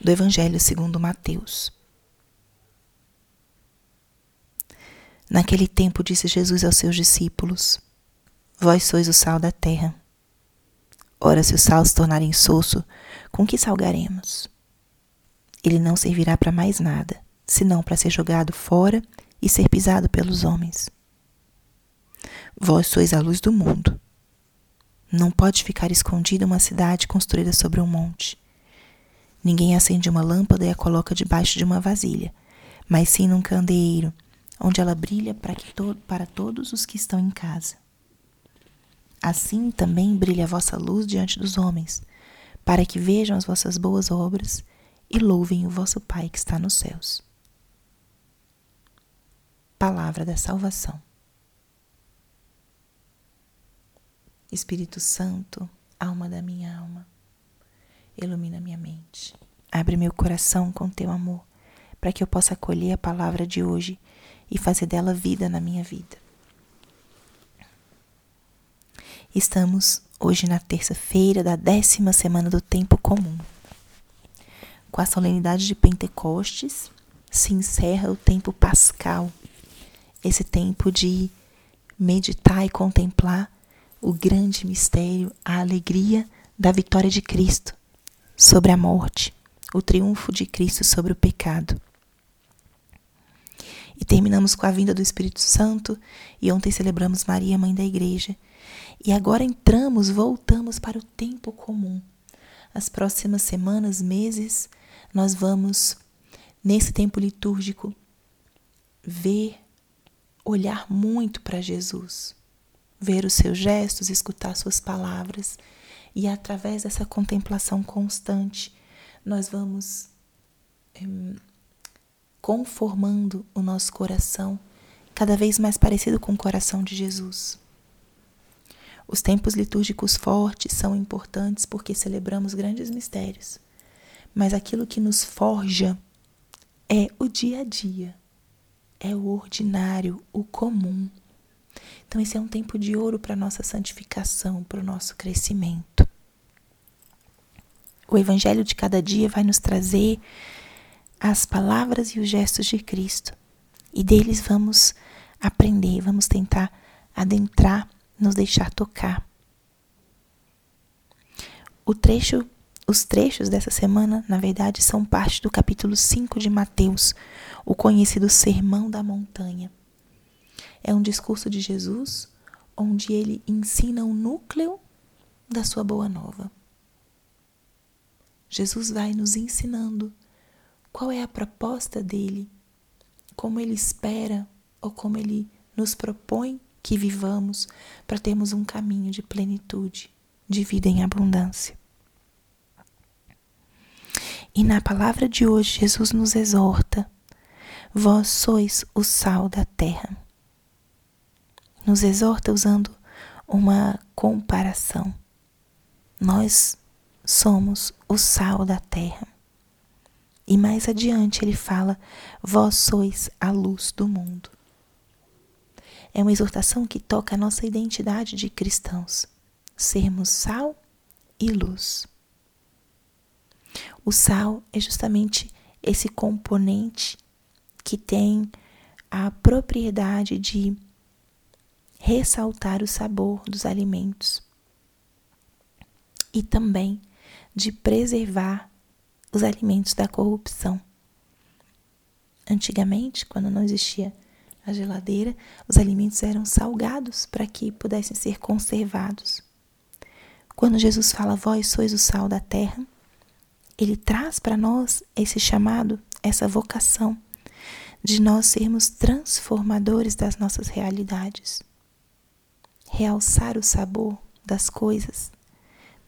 do Evangelho segundo Mateus. Naquele tempo disse Jesus aos seus discípulos: Vós sois o sal da terra. Ora, se o sal se tornar insosso, com que salgaremos? Ele não servirá para mais nada, senão para ser jogado fora e ser pisado pelos homens. Vós sois a luz do mundo. Não pode ficar escondida uma cidade construída sobre um monte. Ninguém acende uma lâmpada e a coloca debaixo de uma vasilha, mas sim num candeeiro, onde ela brilha para, to para todos os que estão em casa. Assim também brilha a vossa luz diante dos homens, para que vejam as vossas boas obras e louvem o vosso Pai que está nos céus. Palavra da Salvação. Espírito Santo, alma da minha alma ilumina minha mente. Abre meu coração com teu amor, para que eu possa acolher a palavra de hoje e fazer dela vida na minha vida. Estamos hoje na terça-feira da décima semana do tempo comum. Com a solenidade de Pentecostes, se encerra o tempo pascal, esse tempo de meditar e contemplar o grande mistério, a alegria da vitória de Cristo sobre a morte, o triunfo de Cristo sobre o pecado. E terminamos com a vinda do Espírito Santo, e ontem celebramos Maria, mãe da igreja. E agora entramos, voltamos para o tempo comum. As próximas semanas, meses, nós vamos, nesse tempo litúrgico, ver, olhar muito para Jesus, ver os seus gestos, escutar suas palavras e através dessa contemplação constante, nós vamos eh, conformando o nosso coração cada vez mais parecido com o coração de Jesus. Os tempos litúrgicos fortes são importantes porque celebramos grandes mistérios, mas aquilo que nos forja é o dia a dia, é o ordinário, o comum. Então, esse é um tempo de ouro para nossa santificação, para o nosso crescimento. O Evangelho de cada dia vai nos trazer as palavras e os gestos de Cristo. E deles vamos aprender, vamos tentar adentrar, nos deixar tocar. O trecho, os trechos dessa semana, na verdade, são parte do capítulo 5 de Mateus, o conhecido Sermão da Montanha. É um discurso de Jesus onde ele ensina o núcleo da sua boa nova. Jesus vai nos ensinando qual é a proposta dele, como ele espera ou como ele nos propõe que vivamos para termos um caminho de plenitude, de vida em abundância. E na palavra de hoje, Jesus nos exorta: Vós sois o sal da terra nos exorta usando uma comparação. Nós somos o sal da terra. E mais adiante ele fala: Vós sois a luz do mundo. É uma exortação que toca a nossa identidade de cristãos, sermos sal e luz. O sal é justamente esse componente que tem a propriedade de ressaltar o sabor dos alimentos e também de preservar os alimentos da corrupção. Antigamente, quando não existia a geladeira, os alimentos eram salgados para que pudessem ser conservados. Quando Jesus fala, vós sois o sal da terra, ele traz para nós esse chamado, essa vocação de nós sermos transformadores das nossas realidades realçar o sabor das coisas,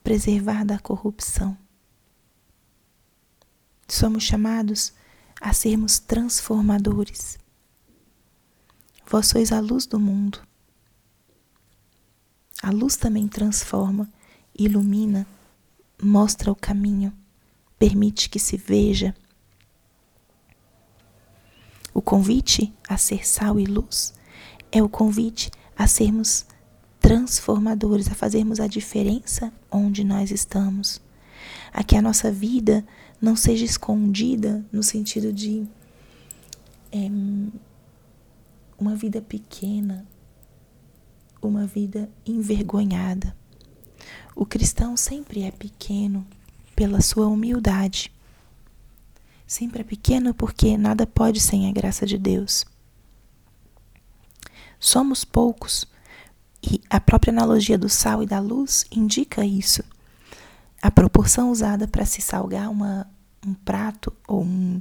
preservar da corrupção. Somos chamados a sermos transformadores. Vós sois a luz do mundo. A luz também transforma, ilumina, mostra o caminho, permite que se veja. O convite a ser sal e luz é o convite a sermos transformadores, a fazermos a diferença onde nós estamos, a que a nossa vida não seja escondida no sentido de é, uma vida pequena, uma vida envergonhada. O cristão sempre é pequeno pela sua humildade. Sempre é pequeno porque nada pode sem a graça de Deus. Somos poucos e a própria analogia do sal e da luz indica isso. A proporção usada para se salgar uma, um prato ou um,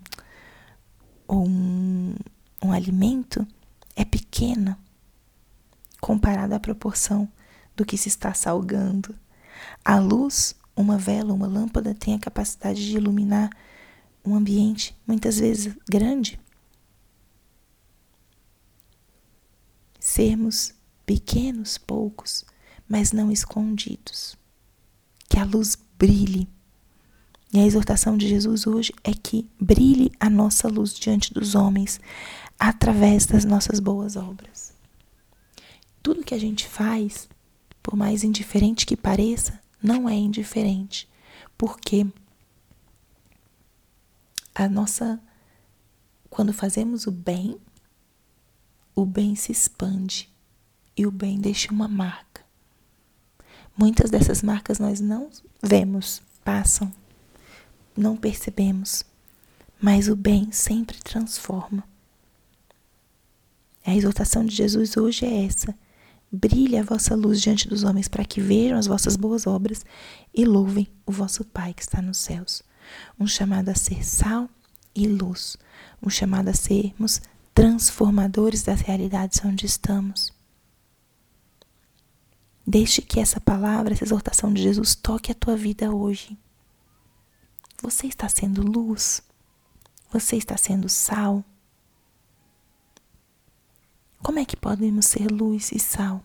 ou um, um alimento é pequena comparada à proporção do que se está salgando. A luz, uma vela, uma lâmpada tem a capacidade de iluminar um ambiente muitas vezes grande. Sermos pequenos, poucos, mas não escondidos. Que a luz brilhe. E a exortação de Jesus hoje é que brilhe a nossa luz diante dos homens através das nossas boas obras. Tudo que a gente faz, por mais indiferente que pareça, não é indiferente, porque a nossa quando fazemos o bem, o bem se expande e o bem deixa uma marca. Muitas dessas marcas nós não vemos, passam, não percebemos, mas o bem sempre transforma. A exortação de Jesus hoje é essa: brilhe a vossa luz diante dos homens para que vejam as vossas boas obras e louvem o vosso Pai que está nos céus. Um chamado a ser sal e luz, um chamado a sermos transformadores das realidades onde estamos. Deixe que essa palavra, essa exortação de Jesus toque a tua vida hoje. Você está sendo luz? Você está sendo sal? Como é que podemos ser luz e sal?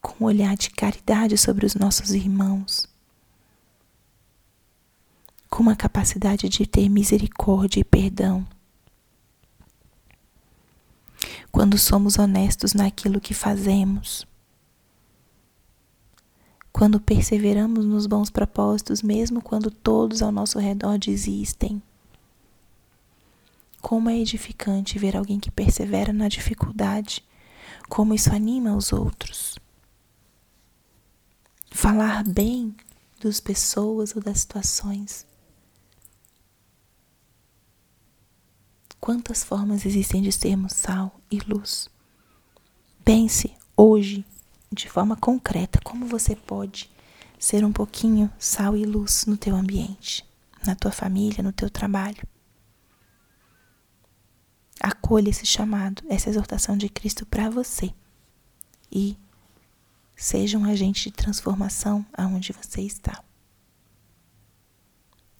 Com um olhar de caridade sobre os nossos irmãos, com uma capacidade de ter misericórdia e perdão quando somos honestos naquilo que fazemos, quando perseveramos nos bons propósitos, mesmo quando todos ao nosso redor desistem. Como é edificante ver alguém que persevera na dificuldade, como isso anima os outros. Falar bem das pessoas ou das situações Quantas formas existem de sermos sal e luz? Pense hoje, de forma concreta, como você pode ser um pouquinho sal e luz no teu ambiente, na tua família, no teu trabalho. Acolha esse chamado, essa exortação de Cristo para você e seja um agente de transformação aonde você está.